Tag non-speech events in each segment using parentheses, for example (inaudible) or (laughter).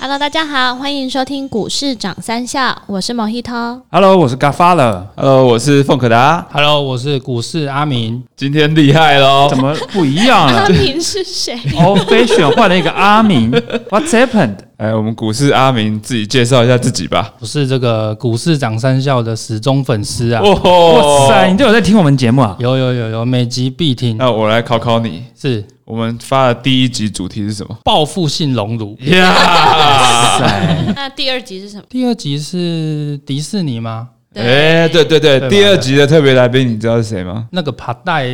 Hello，大家好，欢迎收听股市涨三笑，我是 Mojito。Hello，我是 Godfather，Hello，我是凤可达，Hello，我是股市阿明。今天厉害喽！怎么不一样了 (laughs) 阿明是谁？？Old Fashion 换了一个阿明，What's happened？哎，我们股市阿明自己介绍一下自己吧。我是这个股市涨三笑的死忠粉丝啊！哇哇塞，你都有在听我们节目啊？有有有有，每集必听。那我来考考你，是我们发的第一集主题是什么？报复性熔炉。呀！塞，那第二集是什么？第二集是迪士尼吗？哎，对对对，对吧第二集的特别来宾，你知道是谁吗？那个爬带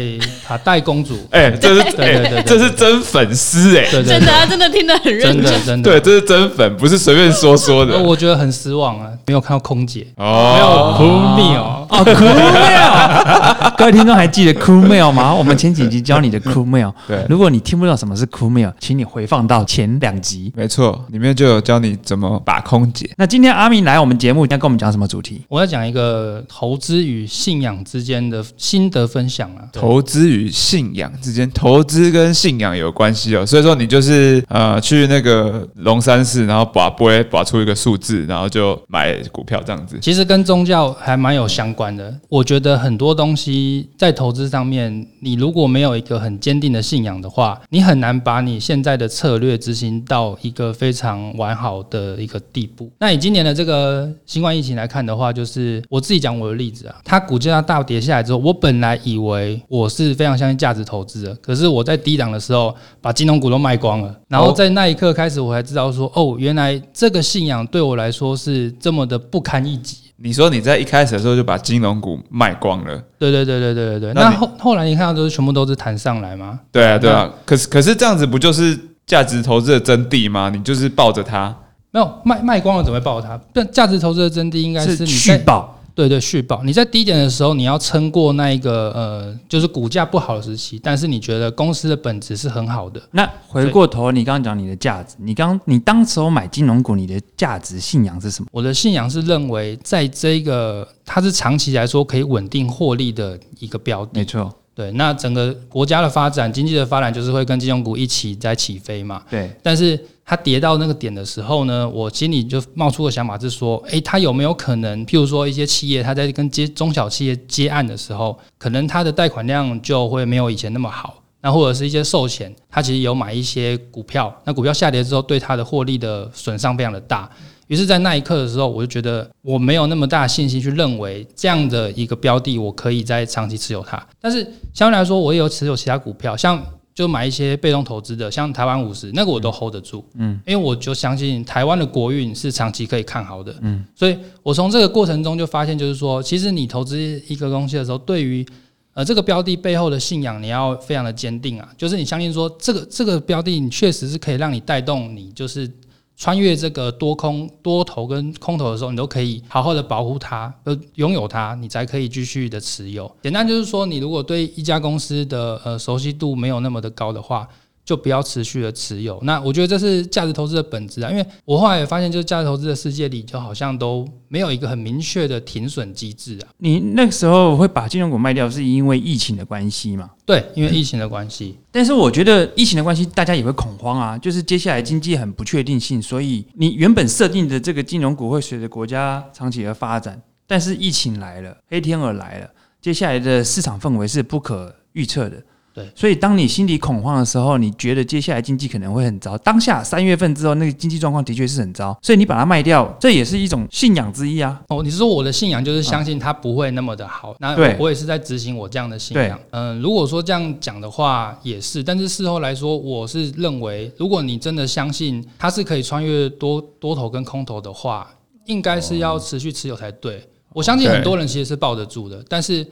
爬带公主。(laughs) 哎，这是对对对哎，这是真粉丝哎，对对对，真的啊，真的听得很认真真。的真的。对，这是真粉，不是随便说说的呃我觉得很失望啊，没有看到空姐，没有哦。Cool Meal。哦，Cool Mail，(laughs) 各位听众还记得 Cool Mail 吗？我们前几集教你的 Cool Mail，对如果你听不到什么是 Cool Mail，请你回放到前两集。没错，里面就有教你怎么把空姐。那今天阿明来我们节目，要跟我们讲什么主题？我要讲一个投资与信仰之间的心得分享啊。投资与信仰之间，投资跟信仰有关系哦。所以说你就是呃去那个龙山寺，然后把不会把出一个数字，然后就买股票这样子。其实跟宗教还蛮有相关的。我觉得很多东西在投资上面，你如果没有一个很坚定的信仰的话，你很难把你现在的策略执行到一个非常完好的一个地步。那以今年的这个新冠疫情来看的话，就是我自己讲我的例子啊，它股价大跌下来之后，我本来以为我是非常相信价值投资的，可是我在低档的时候把金融股都卖光了，然后在那一刻开始，我才知道说，哦，原来这个信仰对我来说是这么的不堪一击。你说你在一开始的时候就把金融股卖光了，对对对对对对对。那后后来你看到都是全部都是弹上来吗？对啊对啊。可是可是这样子不就是价值投资的真谛吗？你就是抱着它，没有卖卖光了怎么会爆它？但价值投资的真谛应该是你续在报。对对续保。你在低点的时候，你要撑过那一个呃，就是股价不好的时期，但是你觉得公司的本质是很好的。那回过头，你刚刚讲你的价值，你刚你当时候买金融股，你的价值信仰是什么？我的信仰是认为，在这个它是长期来说可以稳定获利的一个标的没。错，对，那整个国家的发展、经济的发展，就是会跟金融股一起在起飞嘛。对，但是它跌到那个点的时候呢，我心里就冒出个想法是说，诶，它有没有可能，譬如说一些企业，它在跟接中小企业接案的时候，可能它的贷款量就会没有以前那么好。那或者是一些寿险，它其实有买一些股票，那股票下跌之后，对它的获利的损伤非常的大。于是，在那一刻的时候，我就觉得我没有那么大的信心去认为这样的一个标的，我可以在长期持有它。但是相对来说，我也有持有其他股票，像就买一些被动投资的，像台湾五十那个我都 hold 得住，嗯，因为我就相信台湾的国运是长期可以看好的，嗯，所以我从这个过程中就发现，就是说，其实你投资一个东西的时候，对于呃这个标的背后的信仰，你要非常的坚定啊，就是你相信说这个这个标的，你确实是可以让你带动你就是。穿越这个多空多头跟空头的时候，你都可以好好的保护它，呃，拥有它，你才可以继续的持有。简单就是说，你如果对一家公司的呃熟悉度没有那么的高的话，就不要持续的持有。那我觉得这是价值投资的本质啊，因为我后来也发现，就是价值投资的世界里，就好像都没有一个很明确的停损机制啊。你那个时候会把金融股卖掉，是因为疫情的关系嘛？对，因为疫情的关系，但是我觉得疫情的关系，大家也会恐慌啊，就是接下来经济很不确定性，所以你原本设定的这个金融股会随着国家长期的发展，但是疫情来了，黑天鹅来了，接下来的市场氛围是不可预测的。对所以当你心里恐慌的时候，你觉得接下来经济可能会很糟。当下三月份之后，那个经济状况的确是很糟，所以你把它卖掉，这也是一种信仰之一啊。哦，你是说我的信仰就是相信它不会那么的好？那对我我也是在执行我这样的信仰。嗯，如果说这样讲的话也是，但是事后来说，我是认为，如果你真的相信它是可以穿越多多头跟空头的话，应该是要持续持有才对。我相信很多人其实是抱得住的，但是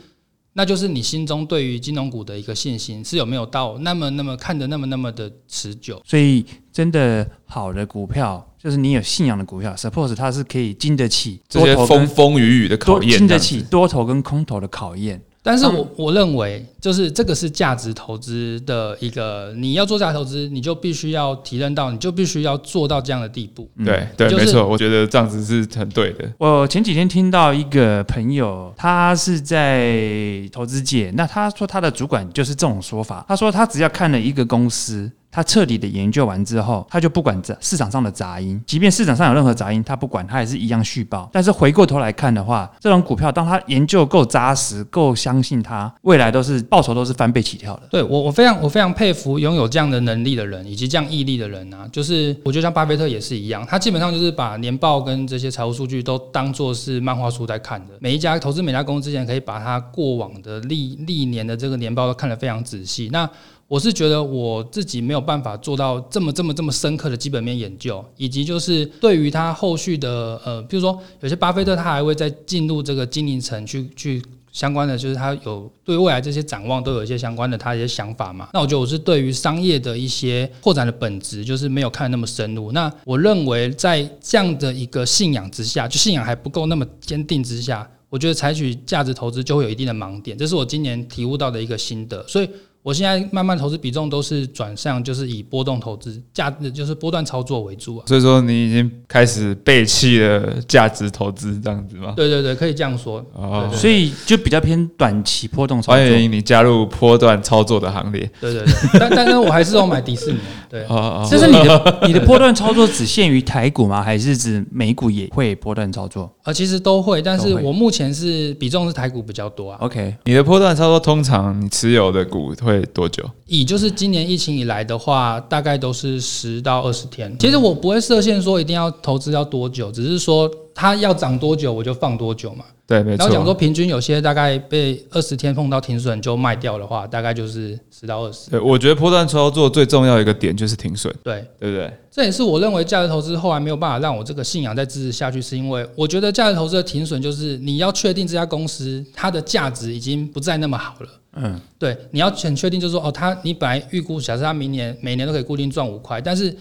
那就是你心中对于金融股的一个信心是有没有到那么那么看的那么那么的持久。所以真的好的股票，就是你有信仰的股票，suppose 它是可以经得起这些多头跟风风雨雨的考验，经得起多头跟空头的考验。但是我我认为，就是这个是价值投资的一个，你要做价值投资，你就必须要提认到，你就必须要做到这样的地步。对对，就是没错，我觉得这样子是很对的。我前几天听到一个朋友，他是在投资界，那他说他的主管就是这种说法，他说他只要看了一个公司。他彻底的研究完之后，他就不管杂市场上的杂音，即便市场上有任何杂音，他不管，他也是一样续报。但是回过头来看的话，这种股票当他研究够扎实、够相信它，未来都是报酬都是翻倍起跳的。对我，我非常我非常佩服拥有这样的能力的人，以及这样毅力的人啊。就是我觉得像巴菲特也是一样，他基本上就是把年报跟这些财务数据都当做是漫画书在看的。每一家投资每家公司之前可以把他过往的历历年的这个年报都看得非常仔细。那我是觉得我自己没有办法做到这么这么这么深刻的基本面研究，以及就是对于他后续的呃，比如说有些巴菲特他还会再进入这个经营层去去相关的，就是他有对未来这些展望都有一些相关的他一些想法嘛。那我觉得我是对于商业的一些扩展的本质，就是没有看那么深入。那我认为在这样的一个信仰之下，就信仰还不够那么坚定之下，我觉得采取价值投资就会有一定的盲点，这是我今年体悟到的一个心得，所以。我现在慢慢投资比重都是转向，就是以波动投资、价就是波段操作为主啊。所以说你已经开始背弃了价值投资这样子吗？对对对，可以这样说。哦，所以就比较偏短期波动操作。欢迎你加入波段操作的行列。对对对，(laughs) 但但是我还是要买迪士尼。对，哦哦，这是你的你的波段操作只限于台股吗？还是指美股也会波段操作？啊，其实都会，但是我目前是比重是台股比较多啊。OK，你的波段操作通常你持有的股会会多久？以就是今年疫情以来的话，大概都是十到二十天。其实我不会设限说一定要投资要多久，只是说它要涨多久我就放多久嘛。对，没然后讲说。平均有些大概被二十天碰到停损就卖掉的话，大概就是十到二十。对，我觉得波段操作最重要一个点就是停损，对，对不对？这也是我认为价值投资后来没有办法让我这个信仰再支持下去，是因为我觉得价值投资的停损就是你要确定这家公司它的价值已经不再那么好了。嗯，对，你要很确定，就是说，哦，它你本来预估，假设它明年每年都可以固定赚五块，但是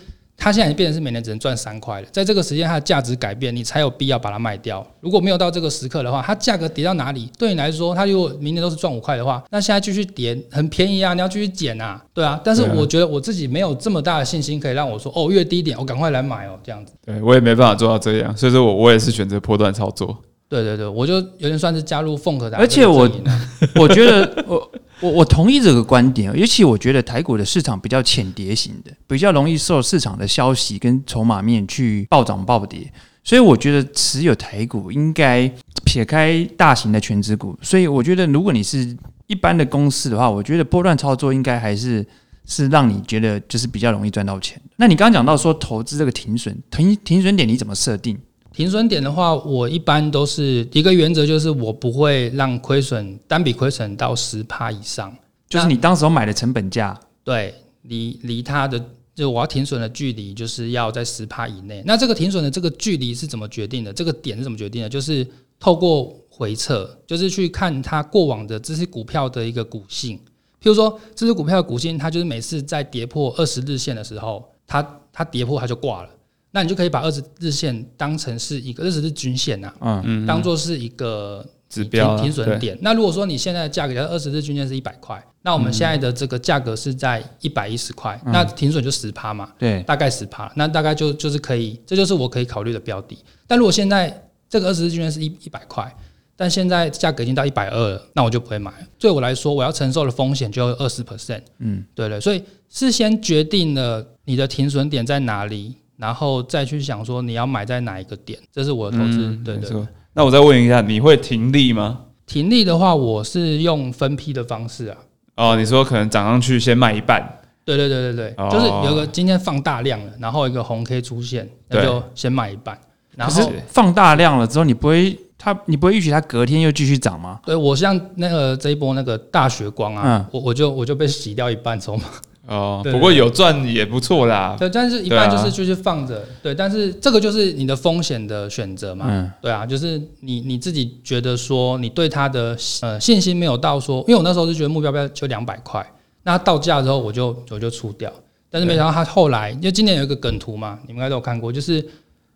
它现在已经变成是每年只能赚三块了，在这个时间它的价值改变，你才有必要把它卖掉。如果没有到这个时刻的话，它价格跌到哪里，对你来说，它如果明年都是赚五块的话，那现在继续跌很便宜啊，你要继续减啊，对啊。但是我觉得我自己没有这么大的信心，可以让我说，哦，越低点我赶快来买哦，这样子。对我也没办法做到这样，所以说我我也是选择波段操作。对对对，我就有点算是加入凤和的，而且我 (laughs) 我觉得我我我同意这个观点，尤其我觉得台股的市场比较浅碟型的，比较容易受市场的消息跟筹码面去暴涨暴跌，所以我觉得持有台股应该撇开大型的全职股，所以我觉得如果你是一般的公司的话，我觉得波段操作应该还是。是让你觉得就是比较容易赚到钱。那你刚刚讲到说投资这个停损停停损点你怎么设定？停损点的话，我一般都是一个原则，就是我不会让亏损单笔亏损到十趴以上。就是你当时候买的成本价，对，离离它的就我要停损的距离就是要在十趴以内。那这个停损的这个距离是怎么决定的？这个点是怎么决定的？就是透过回测，就是去看它过往的这些股票的一个股性。譬如说，这只股票的股性，它就是每次在跌破二十日线的时候，它它跌破它就挂了。那你就可以把二十日线当成是一个二十日均线呐、嗯，嗯，当做是一个指标啊停停损点。那如果说你现在的价格，二十日均线是一百块，那我们现在的这个价格是在一百一十块，那停损就十趴嘛，对，大概十趴，那大概就就是可以，这就是我可以考虑的标的。但如果现在这个二十日均线是一一百块，但现在价格已经到一百二了，那我就不会买了。对我来说，我要承受的风险就二十 percent。嗯，对对，所以事先决定了你的停损点在哪里，然后再去想说你要买在哪一个点，这是我的投资。嗯对对。那我再问一下，你会停利吗？停利的话，我是用分批的方式啊。哦，你说可能涨上去先卖一半，对对对对对，哦就是有个今天放大量了，然后一个红 K 出现，那就先卖一半。然后放大量了之后，你不会它你不会预期它隔天又继续涨吗？对我像那个这一波那个大血光啊，嗯我我就我就被洗掉一半筹码。哦，对不过有赚也不错啦。对，但是一般就是就是放着。对，但是这个就是你的风险的选择嘛。嗯对啊，就是你你自己觉得说你对它的呃信心没有到说，因为我那时候是觉得目标标就两百块，那到价之后我就我就出掉，但是没想到它后来，因为今年有一个梗图嘛，你们应该都有看过，就是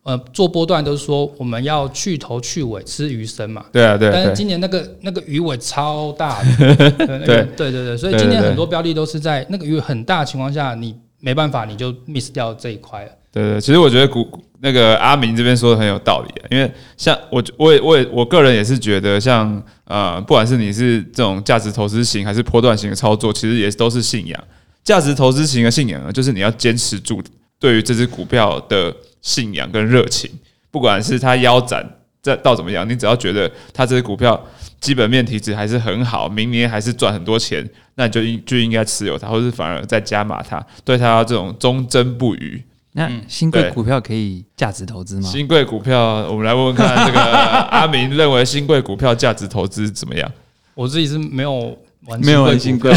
呃做波段都是说我们要去头去尾吃鱼身嘛，对啊，对啊但是，今年那个那个鱼尾超大的，(laughs) 对对。对对，所以今年很多标的都是在那个鱼尾很大的情况下，你没办法你就 miss 掉这一块了。对对，其实我觉得股那个阿明这边说的很有道理啊，因为像我我也我也我个人也是觉得像呃，不管是你是这种价值投资型还是波段型的操作，其实也都是信仰。价值投资型的信仰呢，就是你要坚持住对于这只股票的信仰跟热情，不管是它腰斩再到怎么样，你只要觉得它这只股票基本面体质还是很好，明年还是赚很多钱，那你就应就应该持有它，或是反而再加码它，对它这种忠贞不渝。那新贵股票可以价值投资吗？新贵股票，我们来问问看，这个 (laughs) 阿明认为新贵股票价值投资怎么样？我自己是没有玩没有玩新贵。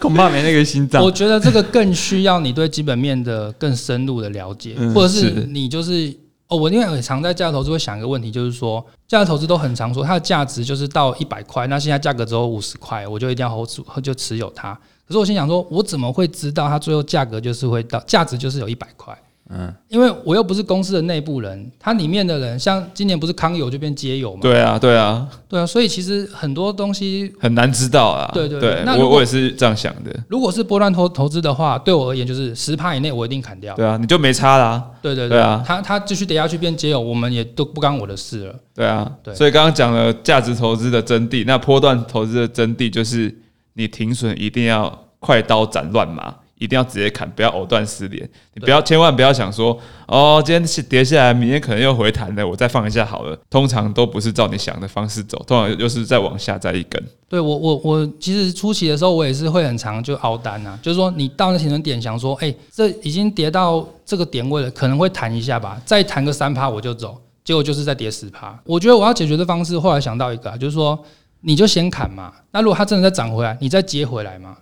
(laughs) 恐怕没那个心脏我。觉得这个更需要你对基本面的更深入的了解，嗯或者是是你就是哦，我因为很常在价值投资会想一个问题，就是说价值投资都很常说它的价值就是到一百块，那现在价格只有五十块，我就一定要 hold 住，就持有它。可是我心想说，我怎么会知道它最后价格就是会到价值就是有一百块？嗯，因为我又不是公司的内部人，它里面的人像今年不是康友就变街友嘛，对啊，对啊，对啊，所以其实很多东西很难知道啊。对对对对那我我也是这样想的。如果是波段投投资的话，对我而言就是十趴以内我一定砍掉。对啊，你就没差啦。对对对啊他他继续跌下去变街友，我们也都不干我的事了。对啊，对所以刚刚讲了价值投资的真谛，那波段投资的真谛就是你停损一定要快刀斩乱麻，一定要直接砍，不要藕断丝连。你不要千万不要想说哦，今天是跌下来，明天可能又回弹了，我再放一下好了。通常都不是照你想的方式走，通常又是再往下再一根。对我我我其实初期的时候，我也是会很长就熬单啊，就是说你到那停损点，想说，哎、这已经跌到这个点位了，可能会弹一下吧，再弹个三趴我就走，结果就是再跌十趴。我觉得我要解决的方式，后来想到一个、啊，就是说你就先砍嘛，那如果它真的再涨回来，你再接回来嘛。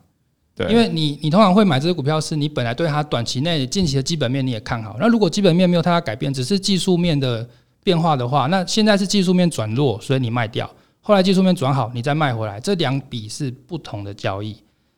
因为你你通常会买这只股票，是你本来对它短期内近期的基本面你也看好。那如果基本面没有太大改变，只是技术面的变化的话，那现在是技术面转弱，所以你卖掉，后来技术面转好，你再卖回来，这两笔是不同的交易，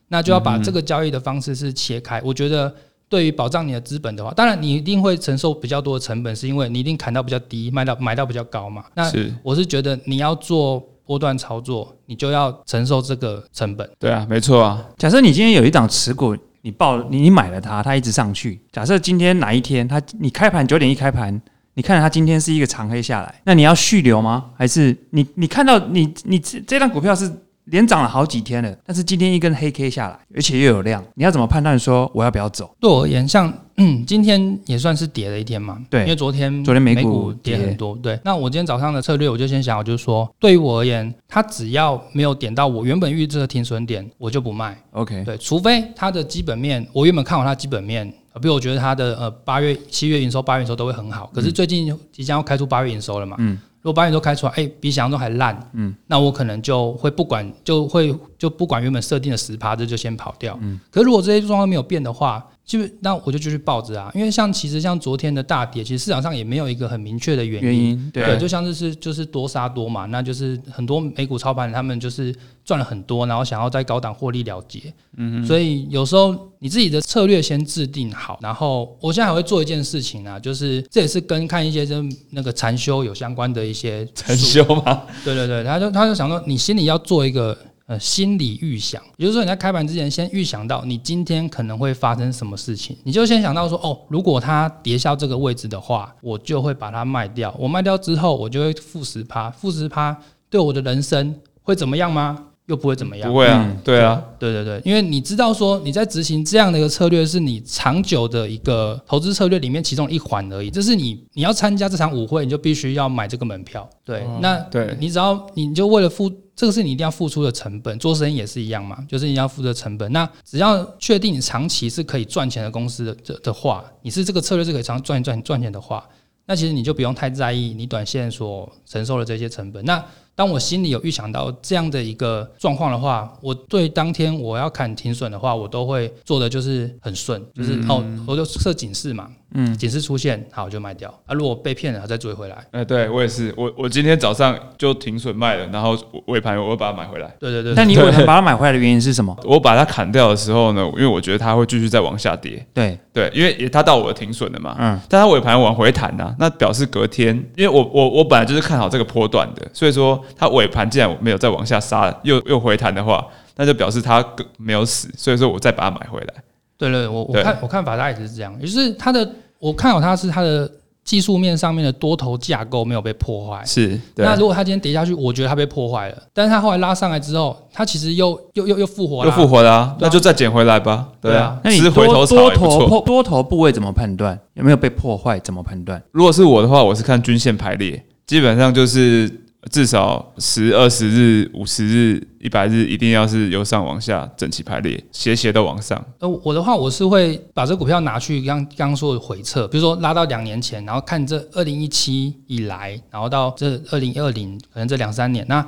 那就要把这个交易的方式是切开。我觉得对于保障你的资本的话，当然你一定会承受比较多的成本，是因为你一定砍到比较低，卖到买到比较高嘛。那，我是觉得你要做波段操作，你就要承受这个成本。对啊，没错啊，假设你今天有一档持股，你报你你买了它，它一直上去。假设今天哪一天它你开盘九点一开盘，你看到它今天是一个长黑下来，那你要续留吗？还是你你看到你你这这档股票是连涨了好几天了，但是今天一根黑 K 下来，而且又有量，你要怎么判断说我要不要走？对我而言，像嗯，今天也算是跌了一天嘛，对因为昨天昨天美股股跌很多，对。那我今天早上的策略，我就先想好，就是说，对于我而言，它只要没有点到我原本预测的停损点，我就不卖，OK，对，除非它的基本面，我原本看好它基本面。呃比如我觉得它的呃八月、七月营收、八月营收都会很好，可是最近即将要开出八月营收了嘛，嗯如果八月营收开出来，哎、比想象中还烂，嗯，那我可能就会不管，就会就不管原本设定的十趴，这就先跑掉。嗯，可是如果这些状况没有变的话，基本那我就继续抱着啊，因为像其实像昨天的大跌，其实市场上也没有一个很明确的原因。原因对对，就像是是就是多杀多嘛，那就是很多美股操盘人他们就是赚了很多，然后想要在高档获利了结。嗯，所以有时候你自己的策略先制定好，然后我现在还会做一件事情啊，就是这也是跟看一些跟那个禅修有相关的一些很书凶吗？对对对，他就他就想说，你心里要做一个呃心理预想，也就是说你在开盘之前先预想到你今天可能会发生什么事情，你就先想到说，哦，如果它跌下这个位置的话，我就会把它卖掉。我卖掉之后，我就会负十趴，负十趴对我的人生会怎么样吗？又不会怎么样不。会啊嗯，对啊，对对对，因为你知道说你在执行这样的一个策略，是你长久的一个投资策略里面其中一环而已。这是你你要参加这场舞会，你就必须要买这个门票。对，那对你只要你就为了付这个是你一定要付出的成本，做生意也是一样嘛，就是你要付出的成本。那只要确定你长期是可以赚钱的公司的的的话，你是这个策略是可以长赚赚赚钱的话，那其实你就不用太在意你短线所承受的这些成本。那当我心里有预想到这样的一个状况的话，我对当天我要砍停损的话，我都会做的就是很顺，就是、哦，我就设警示嘛，嗯。警示出现，好我就卖掉。啊，如果被骗了，再追回来。哎，对我也是，我我今天早上就停损卖了，然后尾盘我会把它买回来。对对对，但你尾盘把它买回来的原因是什么？(laughs) 我把它砍掉的时候呢，因为我觉得它会继续再往下跌，对，对，因为也它到我的停损了嘛，嗯，但它尾盘往回弹呐、那表示隔天，因为我我我本来就是看好这个波段的，所以说它尾盘既然没有再往下杀，又又回弹的话，那就表示它没有死，所以说我再把它买回来。对对，我我看我看法大概也是这样，也就是它的我看好它是它的技术面上面的多头架构没有被破坏。是，对那如果它今天跌下去，我觉得它被破坏了，但是它后来拉上来之后，它其实又又又又复活了，又复活了啊，啊那就再捡回来吧。对啊，那你吃回头草多多也不错。头破多头部位怎么判断？有没有被破坏？怎么判断？如果是我的话，我是看均线排列，基本上就是至少十、二十日、五十日、一百日，一定要是由上往下整齐排列，斜斜的往上。呃，我的话，我是会把这股票拿去刚刚说的回撤，比如说拉到两年前，然后看这二零一七以来，然后到这二零二零，可能这两三年，那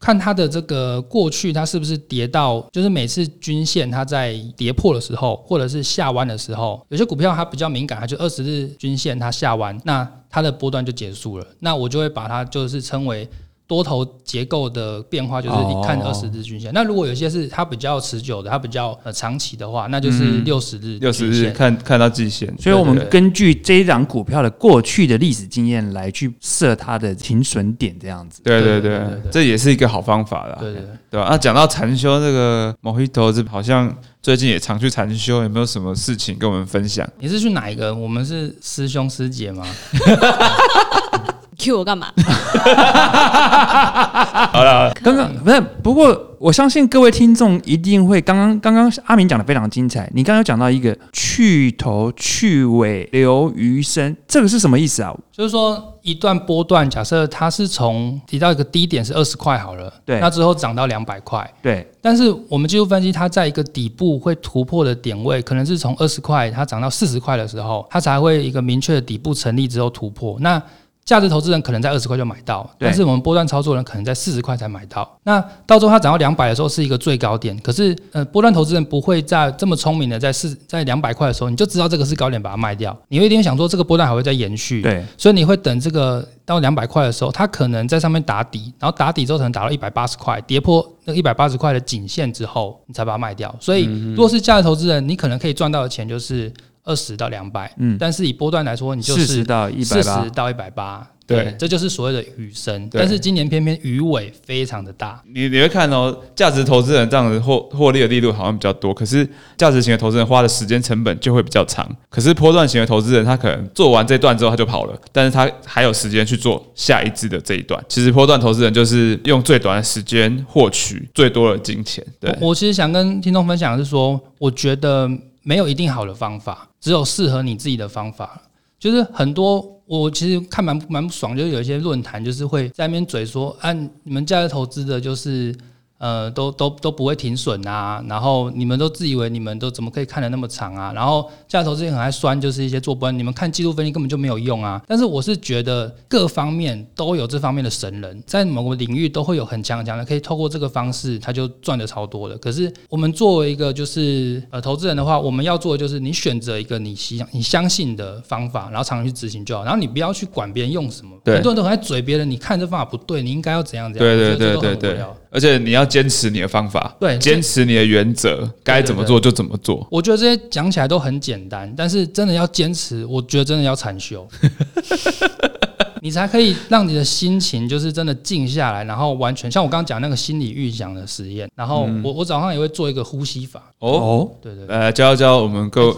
看它的这个过去，它是不是跌到，就是每次均线它在跌破的时候，或者是下弯的时候，有些股票它比较敏感，它就二十日均线它下弯，那它的波段就结束了，那我就会把它就是称为。多头结构的变化就是你看哦二十日均线。那如果有些是它比较持久的，它比较呃长期的话，那就是嗯六十日六十。日看看到季线，所以我们根据这一档股票的过去的历史经验来去设它的停损点，这样子。对对对这也是一个好方法啦。对对对，对吧？那讲到禅修，这个 Mojito 这好像最近也常去禅修，有没有什么事情跟我们分享？你是去哪一个？我们是师兄师姐吗？(laughs) Q 我干嘛？(laughs) 好了，刚刚不是，不过我相信各位听众一定会刚刚刚刚阿明讲的非常精彩。你刚刚有讲到一个去头去尾留余生，这个是什么意思啊？就是说一段波段，假设它是从提到一个低点是二十块好了，对那之后涨到两百块，对，但是我们技术分析，它在一个底部会突破的点位，可能是从二十块它涨到四十块的时候，它才会一个明确的底部成立之后突破。那价值投资人可能在二十块就买到，但是我们波段操作人可能在四十块才买到。那到时候它涨到两百的时候是一个最高点，可是呃波段投资人不会在这么聪明的在四在两百块的时候你就知道这个是高点把它卖掉，你会一定想说这个波段还会再延续，对，所以你会等这个到两百块的时候，它可能在上面打底，然后打底之后可能打到一百八十块，跌破那一百八十块的颈线之后，你才把它卖掉。所以如果是价值投资人，你可能可以赚到的钱就是二十到两百，嗯，但是以波段来说，你就四十是到一百四八十，到一百八。对这就是所谓的余生。但是今年偏偏鱼尾非常的大，你你会看哦，价值投资人这样子获获利的力度好像比较多，可是价值型的投资人花的时间成本就会比较长。可是波段型的投资人，他可能做完这段之后他就跑了，但是他还有时间去做下一支的这一段。其实波段投资人就是用最短的时间获取最多的金钱。对，我我其实想跟听众分享的是说，我觉得没有一定好的方法，只有适合你自己的方法。就是很多我其实看蛮蛮不爽，就是有一些论坛就是会在那边嘴说，按，你们价值投资的就是。呃，都都都不会停损啊，然后你们都自以为你们都怎么可以看得那么长啊？然后价值投资也很爱酸，就是一些做不完，你们看技术分析根本就没有用啊。但是我是觉得各方面都有这方面的神人，在某个领域都会有很强很强的，可以透过这个方式他就赚的超多的。可是我们作为一个就是呃投资人的话，我们要做的就是你选择一个你相你相信的方法，然后常常去执行就好，然后你不要去管别人用什么。很多人都很爱嘴别人，你看这方法不对，你应该要怎样怎样。对对我觉得这都对对对很无聊，而且你要坚持你的方法，对坚持你的原则，该怎么做就怎么做。我觉得这些讲起来都很简单，但是真的要坚持，我觉得真的要禅修，(laughs) 你才可以让你的心情就是真的静下来，然后完全像我刚刚讲那个心理预想的实验，然后我我早上也会做一个呼吸法，哦，哦，对对对，呃，教教我们各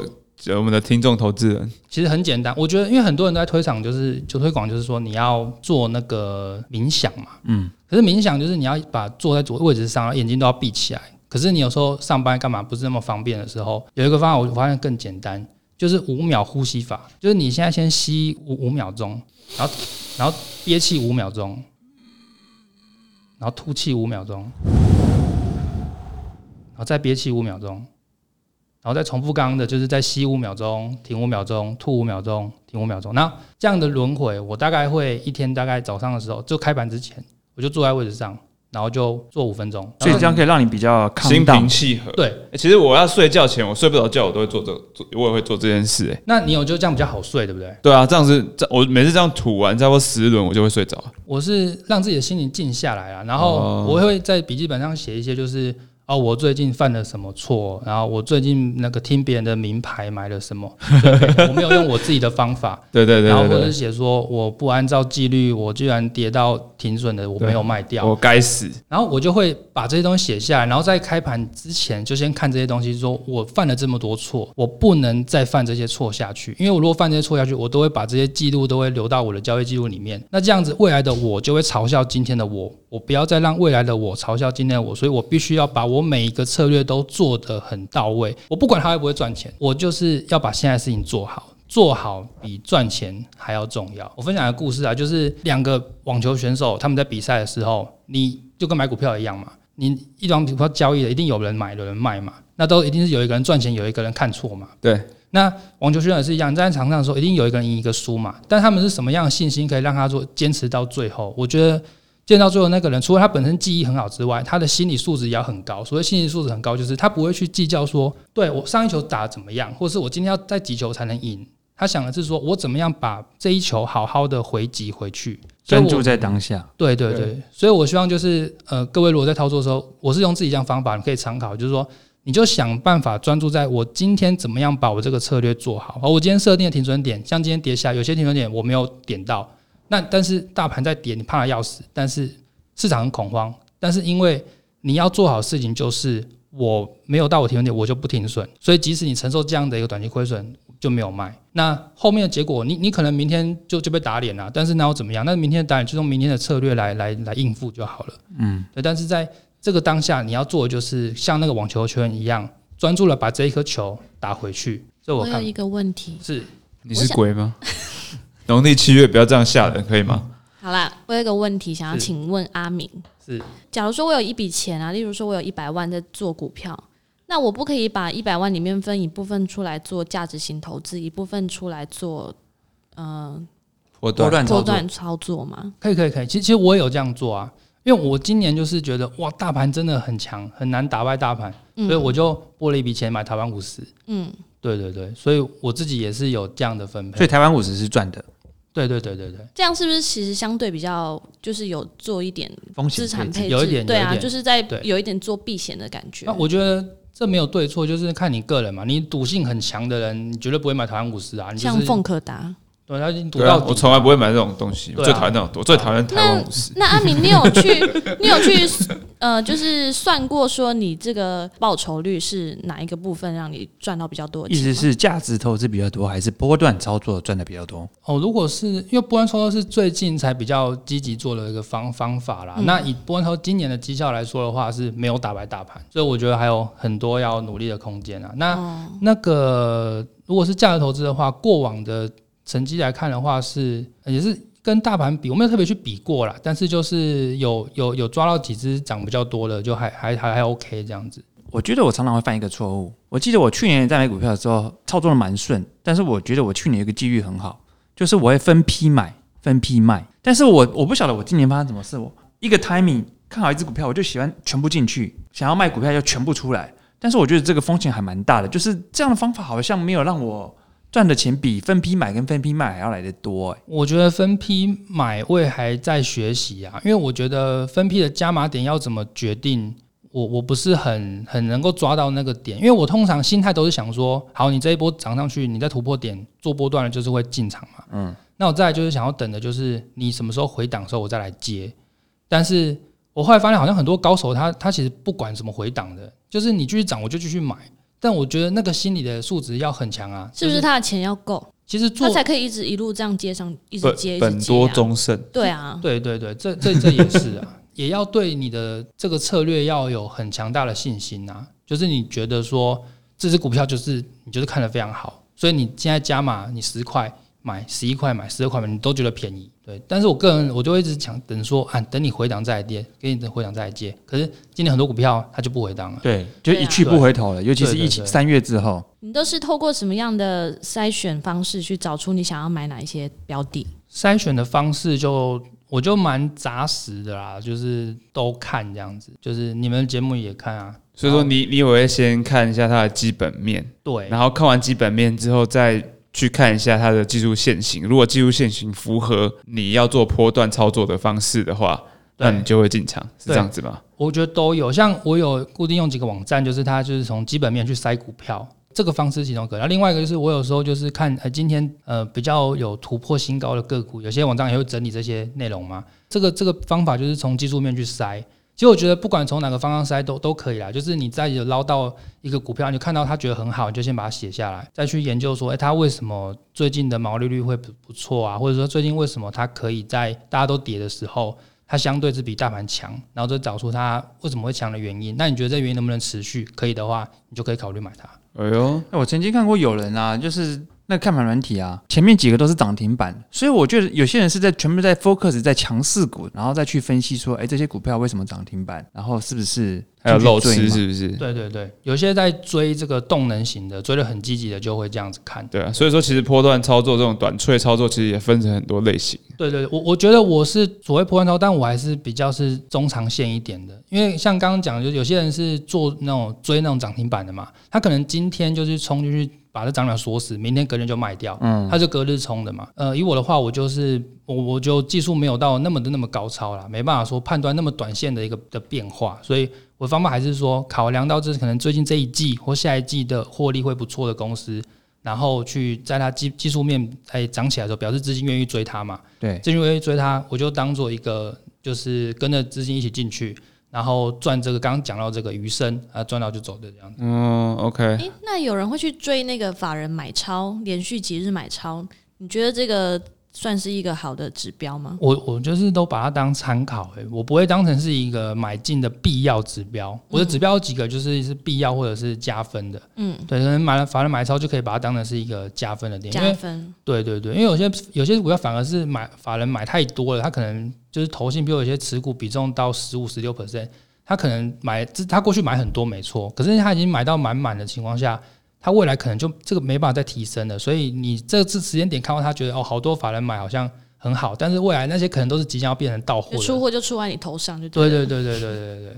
我们的听众投资人，其实很简单，我觉得因为很多人都在推广，就是就推广就是说你要做那个冥想嘛，嗯，可是冥想就是你要把坐在主位置上，眼睛都要闭起来。可是你有时候上班干嘛不是那么方便的时候，有一个方法我发现更简单，就是五秒呼吸法，就是你现在先吸五五秒钟，然后然后憋气五秒钟，然后吐气五秒钟，然后再憋气五秒钟，然后再重复刚刚的，就是在吸五秒钟，停五秒钟，吐五秒钟，停五秒钟。那这样的轮回，我大概会一天大概早上的时候，就开盘之前，我就坐在位置上，然后就做五分钟。所以这样可以让你比较心平气和。对，欸其实我要睡觉前，我睡不着觉，我都会做这个，做我也会做这件事、欸。那你有就这样比较好睡，对不对？对啊，这样子，这我每次这样吐完，差不多十轮，我就会睡着。我是让自己的心情静下来啊，然后哦我会在笔记本上写一些，就是哦，我最近犯了什么错，然后我最近那个听别人的名牌买了什么，我没有用我自己的方法，(laughs) 对对对然后或者写说我不按照纪律，我居然跌到停损的，我没有卖掉，我该死，然后我就会把这些东西写下来，然后在开盘之前就先看这些东西，说我犯了这么多错，我不能再犯这些错下去，因为我如果犯这些错下去，我都会把这些记录都会留到我的交易记录里面。那这样子，未来的我就会嘲笑今天的我，我不要再让未来的我嘲笑今天的我，所以我必须要把我每一个策略都做得很到位。我不管它会不会赚钱，我就是要把现在事情做好。做好比赚钱还要重要。我分享一个故事啊，就是两个网球选手他们在比赛的时候，你就跟买股票一样嘛，你一张股票交易的，一定有人买，有人卖嘛，那都一定是有一个人赚钱，有一个人看错嘛。对，那网球选手也是一样，在场上的时候，一定有一个人赢一个输嘛。但他们是什么样的信心可以让他做坚持到最后？我觉得见到最后那个人，除了他本身记忆很好之外，他的心理素质也要很高。所谓心理素质很高，就是他不会去计较说，对我上一球打得怎么样，或者是我今天要在几球才能赢。他想的是说，我怎么样把这一球好好的回击回去。专注在当下。对对对，所以我希望就是呃，各位如果在操作的时候，我是用自己这样方法，你可以参考，就是说，你就想办法专注在我今天怎么样把我这个策略做好。而我今天设定的停损点，像今天跌下，有些停损点我没有点到，那但是大盘在跌，你怕的要死，但是市场很恐慌，但是因为你要做好事情就是我没有到我停损点，我就不停损，所以即使你承受这样的一个短期亏损，就没有卖。那后面的结果，你你可能明天就就被打脸了，但是那又怎么样？那明天的打脸就用明天的策略来来来应付就好了。嗯，对。但是在这个当下，你要做的就是像那个网球球员一样，专注了把这一颗球打回去。这我看我有一个问题，是你是鬼吗？(laughs) 农历七月不要这样吓人，可以吗？好啦，我有一个问题想要请问阿明，是假如说我有一笔钱啊，例如说我有一百万在做股票，那我不可以把一百万里面分一部分出来做价值型投资，一部分出来做嗯我波段操作，波段操作吗？可以可以可以。其实其实我也有这样做啊，因为我今年就是觉得哇，大盘真的很强，很难打败大盘，嗯所以我就拨了一笔钱买台湾五十。嗯，对对对，所以我自己也是有这样的分配。所以台湾五十是赚的，对对对对对，这样是不是其实相对比较就是有做一点风险资产配置？有一点对啊，就是在有一点做避险的感觉。那我觉得这没有对错，就是看你个人嘛。你赌性很强的人，你绝对不会买台湾股市啊。你就是像凤可达，对，他已经赌对啊，到底。我从来不会买这种东西，最讨厌那种，我最讨厌台湾五十。那阿明，你有去 (laughs) 你有去呃，就是算过说你这个报酬率是哪一个部分让你赚到比较多的意？思是价值投资比较多，还是波段操作赚的比较多？哦，如果是因为波段操作是最近才比较积极做的一个方方法啦。嗯那以波段操作今年的绩效来说的话，是没有打败大盘，所以我觉得还有很多要努力的空间啊。那哦，那个如果是价值投资的话，过往的成绩来看的话是，也是跟大盘比，我没有特别去比过啦，但是就是有有有抓到几只涨比较多的，就还还还还 OK 这样子。我觉得我常常会犯一个错误。我记得我去年在买股票的时候操作的蛮顺，但是我觉得我去年有个机遇很好，就是我会分批买、分批卖。但是我我不晓得我今年发生什么事，我一个 timing 看好一只股票，我就喜欢全部进去，想要卖股票就全部出来。但是我觉得这个风险还蛮大的，就是这样的方法好像没有让我赚的钱比分批买跟分批卖还要来的多、欸。我觉得分批买位还在学习啊，因为我觉得分批的加码点要怎么决定，我我不是很很能够抓到那个点，因为我通常心态都是想说，好，你这一波涨上去，你在突破点做波段了，就是会进场嘛，嗯，那我再来就是想要等的就是你什么时候回档的时候我再来接，但是我后来发现好像很多高手他他其实不管什么回档的，就是你继续涨我就继续买，但我觉得那个心理的素质要很强啊，是不是他的钱要够，其实做他才可以一直一路这样接上，一直接，一直本多接啊。终胜，对啊，对对对，这 (laughs) 这这也是啊，也要对你的这个策略要有很强大的信心啊。就是你觉得说这只股票就是你就是看得非常好，所以你现在加码，你十块买，十一块买，十二块买，你都觉得便宜。对，但是我个人我就一直想等说啊，等你回档再来跌，给你等回档再来接。可是今年很多股票它就不回档了。对，就一去不回头了，尤其是疫情三月之后。你都是透过什么样的筛选方式去找出你想要买哪一些标的？筛选的方式就我就蛮扎实的啦，就是都看这样子，就是你们节目也看啊。所以说你你也会先看一下它的基本面，对，然后看完基本面之后再去看一下它的技术线型。如果技术线型符合你要做波段操作的方式的话，那你就会进场，是这样子吗？我觉得都有，像我有固定用几个网站，就是它就是从基本面去筛股票，这个方式其中一个。然后另外一个就是我有时候就是看呃今天呃比较有突破新高的个股，有些网站也会整理这些内容嘛。这个这个方法就是从技术面去筛。其实我觉得不管从哪个方向筛都都可以啦，就是你在有捞到一个股票，你就看到它觉得很好，你就先把它写下来，再去研究说，哎，它为什么最近的毛利率会不不错啊？或者说最近为什么它可以在大家都跌的时候，它相对是比大盘强，然后就找出它为什么会强的原因。那你觉得这原因能不能持续？可以的话，你就可以考虑买它。哎呦，那我曾经看过有人啊，就是那看盘软体啊，前面几个都是涨停板，所以我觉得有些人是在全部在 focus 在强势股，然后再去分析说，哎，这些股票为什么涨停板，然后是不是还有漏吃是不是？对对对，有些在追这个动能型的，追的很积极的，就会这样子看。对啊，所以说其实波段操作这种短脆操作，其实也分成很多类型。对对，我我觉得我是所谓波段操，但我还是比较是中长线一点的，因为像刚刚讲的，就有些人是做那种追那种涨停板的嘛，他可能今天就是冲进去把这涨量锁死，明天隔天就卖掉，嗯，他就隔日冲的嘛。呃，以我的话，我就是我我就技术没有到那么的那么高超啦，没办法说判断那么短线的一个的变化，所以我的方法还是说考量到这可能最近这一季或下一季的获利会不错的公司。然后去在它技技术面哎涨起来的时候，表示资金愿意追它嘛，对，资金愿意追它，我就当做一个就是跟着资金一起进去，然后赚这个刚刚讲到这个余生啊，赚到就走的这样子。嗯，OK，诶，那有人会去追那个法人买超，连续几日买超，你觉得这个算是一个好的指标吗？我我就是都把它当参考、欸，我不会当成是一个买进的必要指标。我的指标有几个就是是必要或者是加分的，嗯，对，可能买了法人买超就可以把它当成是一个加分的点，加分，对对对，因为有些有些股票反而是买法人买太多了，他可能就是投信，比如有些持股比重到十五、十六 percent，他可能买他过去买很多没错，可是他已经买到满满的情况下，他未来可能就这个没办法再提升了，所以你这次时间点看到他觉得哦，好多法人买好像很好，但是未来那些可能都是即将要变成到货出货就出在你头上，就对对对对对对对对。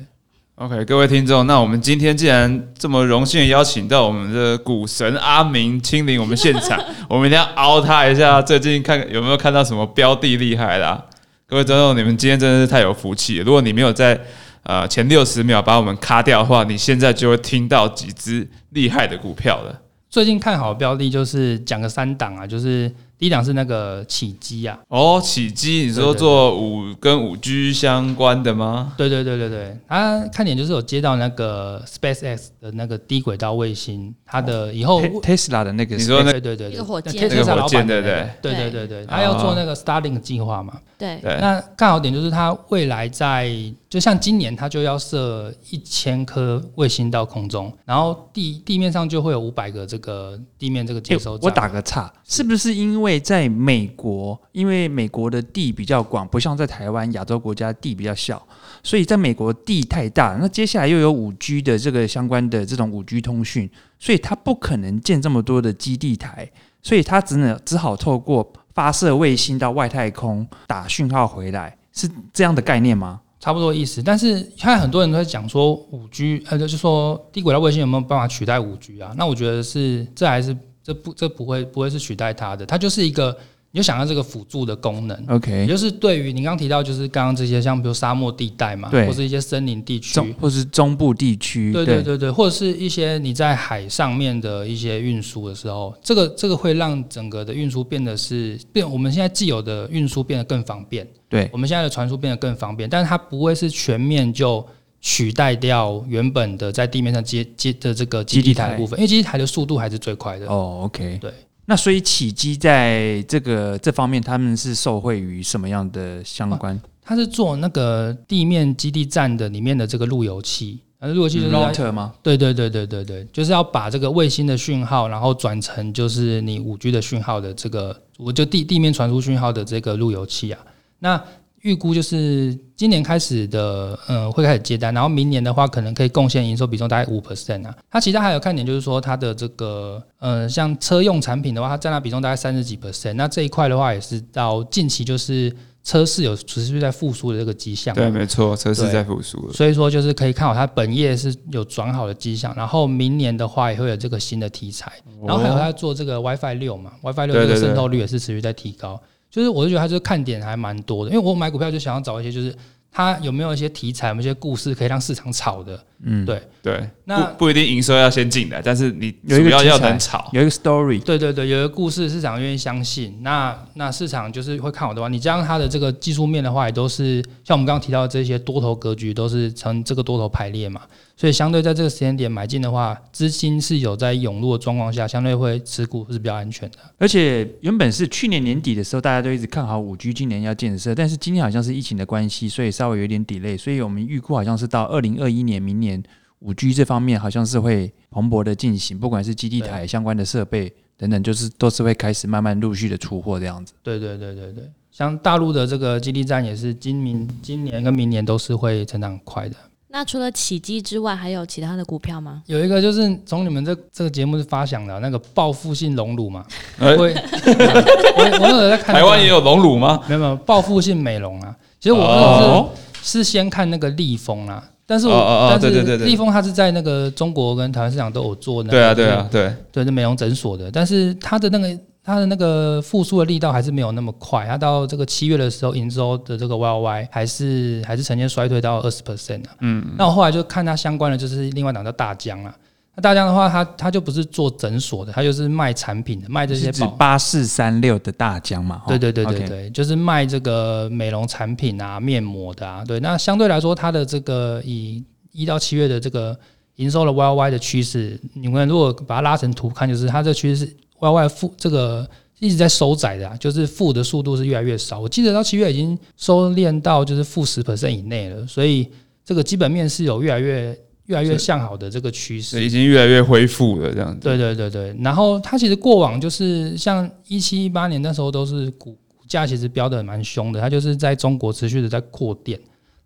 OK，各位听众，那我们今天既然这么荣幸地邀请到我们的股神阿明亲临我们现场，(laughs) 我们一定要凹他一下，最近看有没有看到什么标的厉害的、啊？各位观众，你们今天真的是太有福气了！如果你没有在呃前六十秒把我们卡掉的话，你现在就会听到几只厉害的股票了。最近看好的标的就是讲个三档啊，就是第一档是那个起基啊，哦，起基，你说做五跟五 G 相关的吗？对对对对对，它看点就是有接到那个 SpaceX 的那个低轨道卫星，它的以后 Te- Tesla 的那个你说那对对对 Tesla 老板对对对对对。对，哦他要做那个 Starlink 计划嘛。对，对，那看好点就是他未来在，就像今年他就要设一千颗卫星到空中，然后地地面上就会有五百个这个地面这个接收站。我打个岔，是不是因为在美国，因为美国的地比较广，不像在台湾亚洲国家地比较小，所以在美国地太大，那接下来又有五 G 的这个相关的这种五 G 通讯，所以它不可能建这么多的基地台，所以它只能只好透过发射卫星到外太空打讯号回来，是这样的概念吗？差不多意思，但是现在很多人都在讲说五 G，呃，就是说低轨道卫星有没有办法取代五 G 啊？那我觉得是，这还是这不这不会不会是取代它的，它就是一个你就想要这个辅助的功能，OK，也就是对于你刚刚提到，就是刚刚这些像比如沙漠地带嘛，对。或是一些森林地区，中或是中部地区，对对对。对，或者是一些你在海上面的一些运输的时候，这个这个会让整个的运输变得是变，我们现在既有的运输变得更方便，对。我们现在的传输变得更方便，但是它不会是全面就取代掉原本的在地面上接接的这个基地台的部分，因为基地台的速度还是最快的。哦，OK，对。那所以起基在这个这方面，他们是受惠于什么样的相关？他是做那个地面基地站的里面的这个路由器，呃，路由器就是在 router 吗？对对对对对对，就是要把这个卫星的讯号，然后转成就是你五 G 的讯号的这个，我就地地面传输讯号的这个路由器啊。那预估就是今年开始的，嗯，会开始接单，然后明年的话可能可以贡献营收比重大概五 percent 啊。它其他还有看点就是说它的这个，呃，像车用产品的话，它占它比重大概三十几 percent。那这一块的话也是到近期就是车市有持续在复苏的这个迹象嘛。对，没错，车市在复苏了。所以说就是可以看好它本业是有转好的迹象，然后明年的话也会有这个新的题材，然后还有它做这个 WiFi 六嘛，WiFi 六这个渗透率也是持续在提高，就是我就觉得他这个看点还蛮多的，因为我买股票就想要找一些就是他有没有一些题材，有没有一些故事可以让市场炒的？嗯，对。对，那不不一定营收要先进来，但是你有一个主要要题材能炒。有一个 story，对对对，有一个故事市场愿意相信，那那市场就是会看好的话，你加上它的这个技术面的话，也都是像我们刚刚提到的这些多头格局，都是呈这个多头排列嘛，所以相对在这个时间点买进的话，资金是有在涌入的状况下，相对会持股是比较安全的。而且原本是去年年底的时候，大家都一直看好五 G 今年要建设，但是今年好像是疫情的关系，所以稍微有点 delay，所以我们预估好像是到二零二一年，明年五 G 这方面好像是会蓬勃的进行，不管是基地台相关的设备等等，就是都是会开始慢慢陆续的出货这样子。对对对对对，像大陆的这个基地站也是今明今年跟明年都是会成长很快的。那除了起基之外，还有其他的股票吗？有一个就是从你们这这个节目是发想的那个报复性隆乳嘛，(laughs) 哎我我我有在看那个、台湾也有隆乳吗？没有没有报复性美容啊。其实我那个是、哦是先看那个立丰啦，但是我、哦哦哦但是对对对对立丰它是在那个中国跟台湾市场都有做那个对啊，对啊，对，对，那美容诊所的，但是它的那个它的那个复苏的力道还是没有那么快，它到这个七月的时候，营收的这个 Y O Y 还是还是呈现衰退到二十 percent 啊。嗯，那我后来就看它相关的就是另外一档叫大疆啊。那大疆的话，它它就不是做诊所的，它就是卖产品的，卖这些。八四三六的大疆嘛？对对对对对就是卖这个美容产品啊、面膜的啊。对，那相对来说，它的这个以一到七月的这个营收的 Y Y 的趋势，你们如果把它拉成图看，就是它这趋势是 Y Y 负这个一直在收窄的、啊，就是负的速度是越来越少。我记得到七月已经收敛到就是负十 percent 以内了，所以这个基本面是有越来越越来越向好的这个趋势。已经越来越恢复了这样子。对对对对，然后它其实过往就是像一七一八年那时候都是股股价其实飙的蛮凶的，它就是在中国持续的在扩店。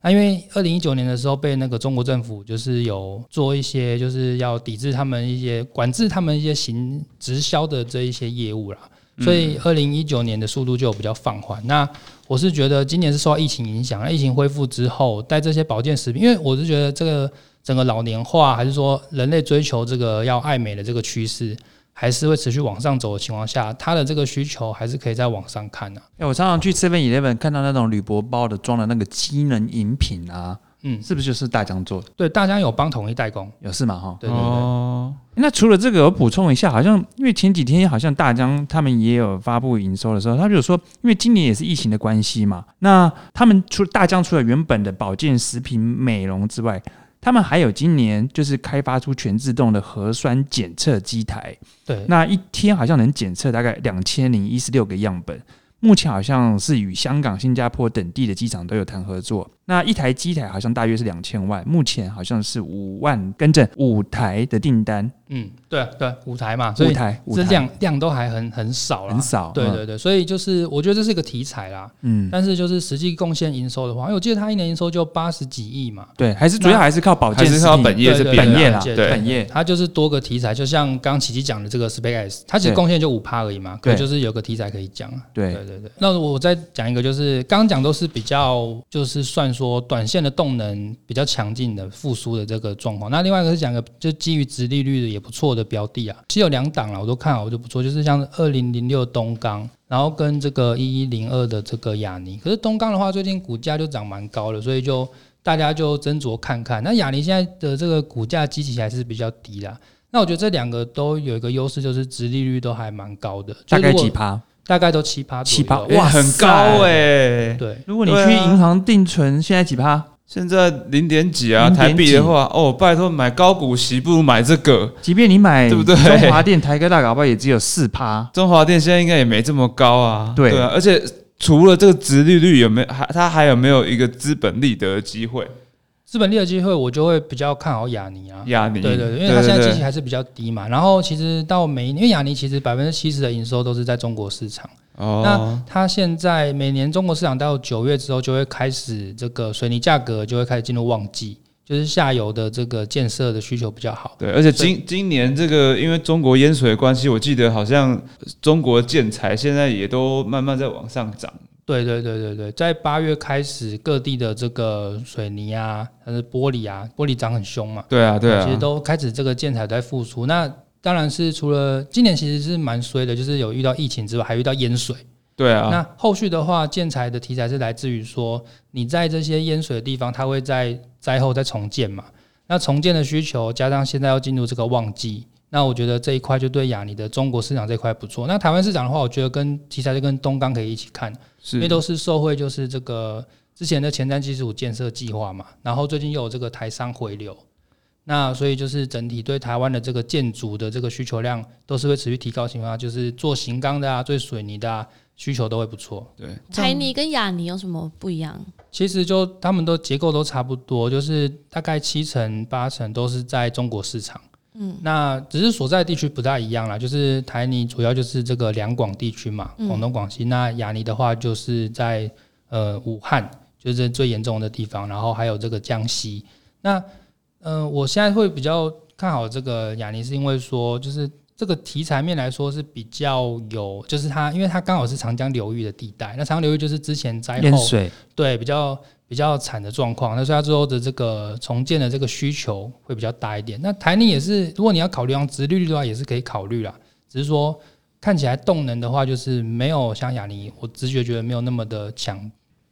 那因为二零一九年的时候被那个中国政府就是有做一些就是要抵制他们一些管制他们一些行直销的这一些业务啦，所以二零一九年的速度就比较放缓。那我是觉得今年是受到疫情影响，那疫情恢复之后，带这些保健食品，因为我是觉得这个整个老年化，还是说人类追求这个要爱美的这个趋势，还是会持续往上走的情况下，它的这个需求还是可以在往上看的、哎、我常常去 Seven Eleven 看到那种铝箔包的装的那个机能饮品啊，嗯，是不是就是大疆做的？对，大疆有帮统一代工，有是吗？哈。对对对，哦，那除了这个，我补充一下，好像因为前几天好像大疆他们也有发布营收的时候，他就有说，因为今年也是疫情的关系嘛，那他们除了大疆除了原本的保健食品美容之外，他们还有今年就是开发出全自动的核酸检测机台，对，那一天好像能检测大概两千零一十六个样本。目前好像是与香港、新加坡等地的机场都有谈合作。那一台机台好像大约是两千万，目前好像是五万，跟着五台的订单，嗯，对对，五台嘛，所以五台，五这台量量都还很很少啦很。少。嗯对对对，所以就是我觉得这是一个题材啦，嗯，但是就是实际贡献营收的话，因为我记得它一年营收就八十几亿嘛，对，还是主要还是靠保健还是靠食品本业这边对对对本业啦，对对本业。它就是多个题材，就像刚刚琪琪讲的这个 SpaceX，它其实贡献就五趴而已嘛，可对就是有个题材可以讲啊。对对对对。那我再讲一个，就是刚刚讲都是比较，就是算说短线的动能比较强劲的复苏的这个状况。那另外一个是讲个，就基于殖利率的也不错的标的啊，其实有两档了，我都看好我就不错，就是像二零零六东钢。然后跟这个一一零二的这个亚尼，可是东钢的话，最近股价就涨蛮高了，所以就大家就斟酌看看。那亚尼现在的这个股价基期还是比较低啦。那我觉得这两个都有一个优势，就是殖利率都还蛮高的，大概就如果几趴？大概都七趴七趴哇，很高哎、对，如果你去银行定存，现在几趴？现在零点几啊，台币的话，哦，拜托买高股息不如买这个。即便你买对不对中华电、台哥大，搞不好也只有四趴。中华电现在应该也没这么高啊，对啊，而且除了这个殖利率，有没有还它还有没有一个资本利得的机会？资本利的机会，我就会比较看好亚尼啊。亚尼，对对对，因为它现在对基期还是比较低嘛。然后其实到每因为亚尼其实百分之七十的营收都是在中国市场。哦那，它现在每年中国市场到九月之后，就会开始这个水泥价格就会开始进入旺季，就是下游的这个建设的需求比较好。对，而且今今年这个因为中国淹水的关系，我记得好像中国建材现在也都慢慢在往上涨。对对对对对，在八月开始，各地的这个水泥啊，还是玻璃啊，玻璃涨很凶嘛，对啊，对啊，其实都开始这个建材在复苏。那当然是除了今年其实是蛮衰的，就是有遇到疫情之外，还遇到淹水。对啊，那后续的话，建材的题材是来自于说，你在这些淹水的地方，它会在灾后再重建嘛？那重建的需求加上现在要进入这个旺季，那我觉得这一块就对亚尼的中国市场这块不错。那台湾市场的话，我觉得跟题材就跟东钢可以一起看，因为都是受惠就是这个之前的前瞻技术建设计划嘛，然后最近又有这个台商回流。那所以就是整体对台湾的这个建筑的这个需求量都是会持续提高情况下，就是做型钢的啊、做水泥的啊，需求都会不错。对，台泥跟亚泥有什么不一样？其实就他们都结构都差不多，就是大概七成八成都是在中国市场。嗯，那只是所在地区不太一样啦，就是台泥主要就是这个两广地区嘛，广东、广西。那雅尼的话就是在呃武汉，就是最严重的地方，然后还有这个江西。那呃，我现在会比较看好这个雅尼，是因为说就是。这个题材面来说是比较有，就是它，因为它刚好是长江流域的地带，那长江流域就是之前灾后淹水，对比较比较惨的状况，那所以它之后的这个重建的这个需求会比较大一点。那台泥也是，如果你要考虑用直利率的话，也是可以考虑啦，只是说看起来动能的话，就是没有像亚尼，我直觉觉得没有那么的强。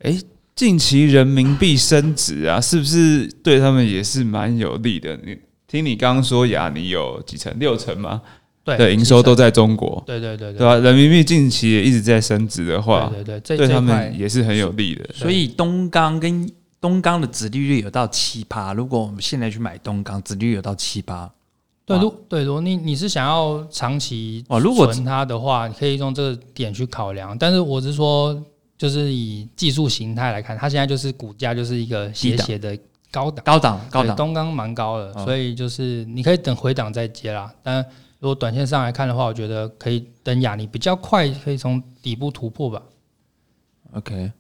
哎，近期人民币升值啊，是不是对他们也是蛮有利的？你听你刚刚说亚尼有几成，六成吗？对的营收都在中国，对对对对吧？人民币近期也一直在升值的话，对对对，这对他们也是很有利的。所以东钢跟东钢的殖利率有到七趴。如果我们现在去买东钢，殖利率有到七趴。对，如对，如果你你是想要长期哦如果存它的话，你可以用这个点去考量。但是我是说，就是以技术形态来看，它现在就是股价就是一个斜斜的高档，高档高档，对东钢蛮高的，哦所以就是你可以等回档再接啦。但如果短线上来看的话，我觉得可以等亚尼比较快，可以从底部突破吧。OK，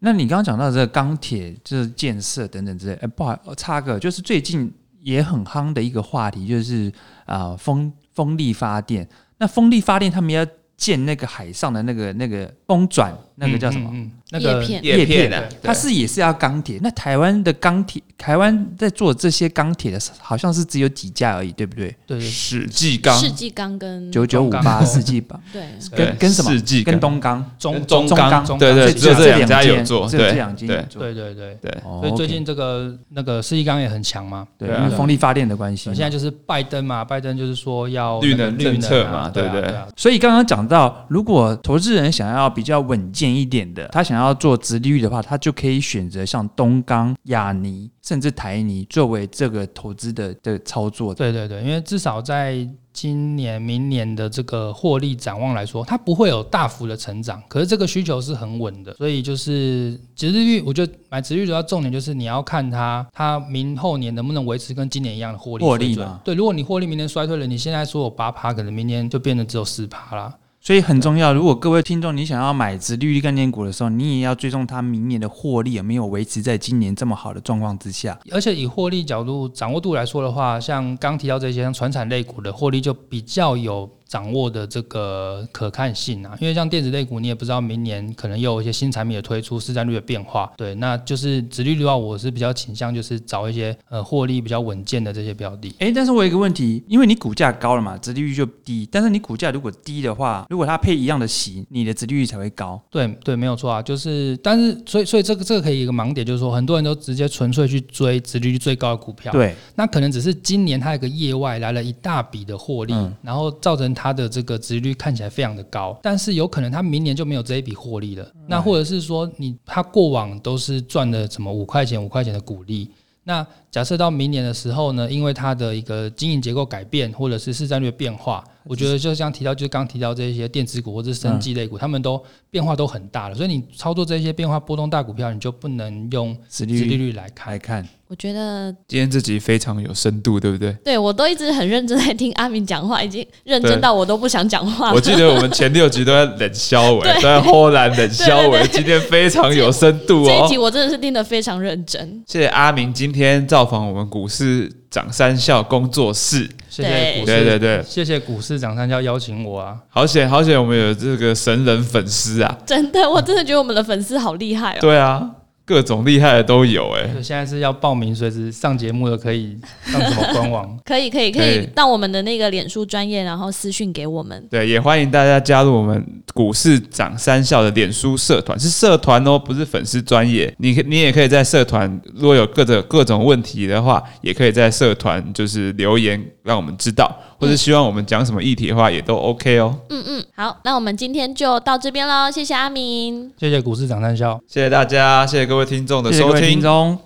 那你刚刚讲到这个钢铁就是建设等等之类，哎、不好，插个，就是最近也很夯的一个话题，就是啊、风风力发电。那风力发电他们要建那个海上的那个那个风转，那个叫什么？嗯，嗯嗯那个叶片。叶片啊对。它是也是要钢铁。那台湾的钢铁，台湾在做这些钢铁的，好像是只有几架而已，对不对？对对。世纪钢。世纪钢跟九九五八、世纪吧，对。对跟跟什么？世纪？跟东钢、中跟中钢。钢，对对，钢只有这两家有做，只有这两间有做。对对对。对，哦所以最近这个那个世纪钢也很强嘛，对，因为风力发电的关系。现在就是拜登嘛，拜登就是说要绿能绿能政策嘛啊对。不对？所以刚刚讲到，如果投资人想要比较稳健一点的，他想要做直利率的话，他就可以选择像东钢、亚尼甚至台泥作为这个投资的的操作。对对对，因为至少在今年、明年的这个获利展望来说，它不会有大幅的成长，可是这个需求是很稳的，所以就是殖利率，我觉得买殖利率主要重点就是你要看它，它明后年能不能维持跟今年一样的获利获利嘛对，如果你获利明年衰退了，你现在说有八趴，可能明年就变得只有四趴啦。所以很重要。如果各位听众你想要买只利率概念股的时候，你也要追踪它明年的获利有没有维持在今年这么好的状况之下。而且以获利角度掌握度来说的话，像刚提到这些像传产类股的获利就比较有掌握的这个可看性啊，因为像电子类股，你也不知道明年可能又有一些新产品的推出，市占率的变化，对，那就是殖利率的话，我是比较倾向就是找一些呃获利比较稳健的这些标的。诶，但是我有一个问题，因为你股价高了嘛，殖利率就低。但是你股价如果低的话，如果它配一样的息，你的殖利率才会高。对对，没有错啊，就是，但是所以所以这个这个可以一个盲点，就是说很多人都直接纯粹去追殖利率最高的股票，对，那可能只是今年它有个业外来了一大笔的获利，嗯然后造成它的这个值率看起来非常的高，但是有可能它明年就没有这一笔获利了。那或者是说你它过往都是赚的什么五块钱五块钱的股利，那假设到明年的时候呢，因为它的一个经营结构改变，或者是市占率变化，我觉得就像提到，就是刚提到这些电子股或者是生技类股，它们都变化都很大了，所以你操作这些变化波动大股票，你就不能用殖殖利利率率来看来。看，我觉得今天这集非常有深度，对不对？对我都一直很认真在听阿明讲话，已经认真到我都不想讲话了。我记得我们前六集都在冷消尾，对都在 (laughs) 豁然冷消尾，对对对今天非常有深度哦这一集。我真的是听得非常认真。谢谢阿明今天造访我们股市长三校工作室，谢谢对股市，对对对谢谢股市长三笑邀请我啊。好险好险，我们有这个神人粉丝啊！真的，我真的觉得我们的粉丝好厉害哦。对啊，各种厉害的都有哎、就现在是要报名，随时上节目的可以上什么官网？(laughs) 可以可以可可以以到我们的那个脸书专业，然后私讯给我们。对，也欢迎大家加入我们股市长三校的脸书社团，是社团哦，不是粉丝专业。你可你也可以在社团，如果有各种各种问题的话，也可以在社团就是留言让我们知道，或者希望我们讲什么议题的话，也都 OK 哦。嗯嗯，好，那我们今天就到这边喽，谢谢阿明，谢谢股市长三笑，谢谢大家，谢谢各位听众的收听。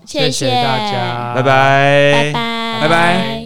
谢谢大家，拜拜，拜拜，拜拜。